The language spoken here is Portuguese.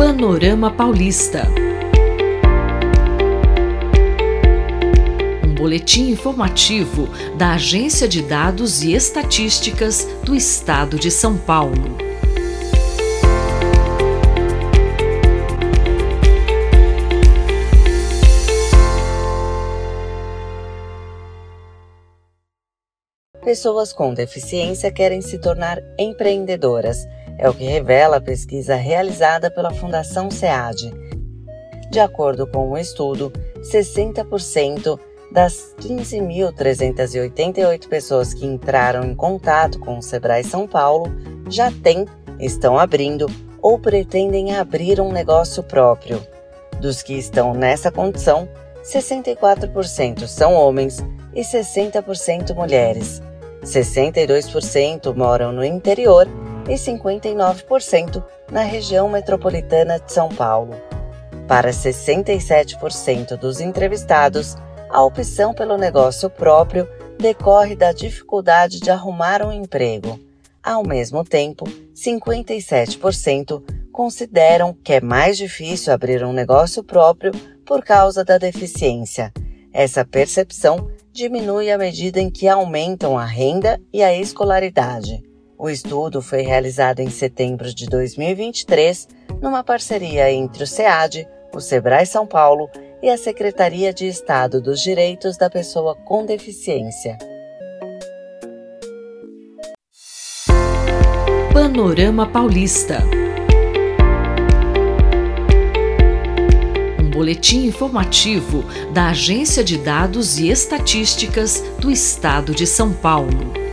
Panorama Paulista. Um boletim informativo da Agência de Dados e Estatísticas do Estado de São Paulo. Pessoas com deficiência querem se tornar empreendedoras é o que revela a pesquisa realizada pela Fundação SEAD. De acordo com o um estudo, 60% das 15.388 pessoas que entraram em contato com o Sebrae São Paulo já têm, estão abrindo ou pretendem abrir um negócio próprio. Dos que estão nessa condição, 64% são homens e 60% mulheres. 62% moram no interior e 59% na região metropolitana de São Paulo. Para 67% dos entrevistados, a opção pelo negócio próprio decorre da dificuldade de arrumar um emprego. Ao mesmo tempo, 57% consideram que é mais difícil abrir um negócio próprio por causa da deficiência. Essa percepção diminui à medida em que aumentam a renda e a escolaridade. O estudo foi realizado em setembro de 2023, numa parceria entre o SEAD, o Sebrae São Paulo e a Secretaria de Estado dos Direitos da Pessoa com Deficiência. Panorama Paulista. Um boletim informativo da Agência de Dados e Estatísticas do Estado de São Paulo.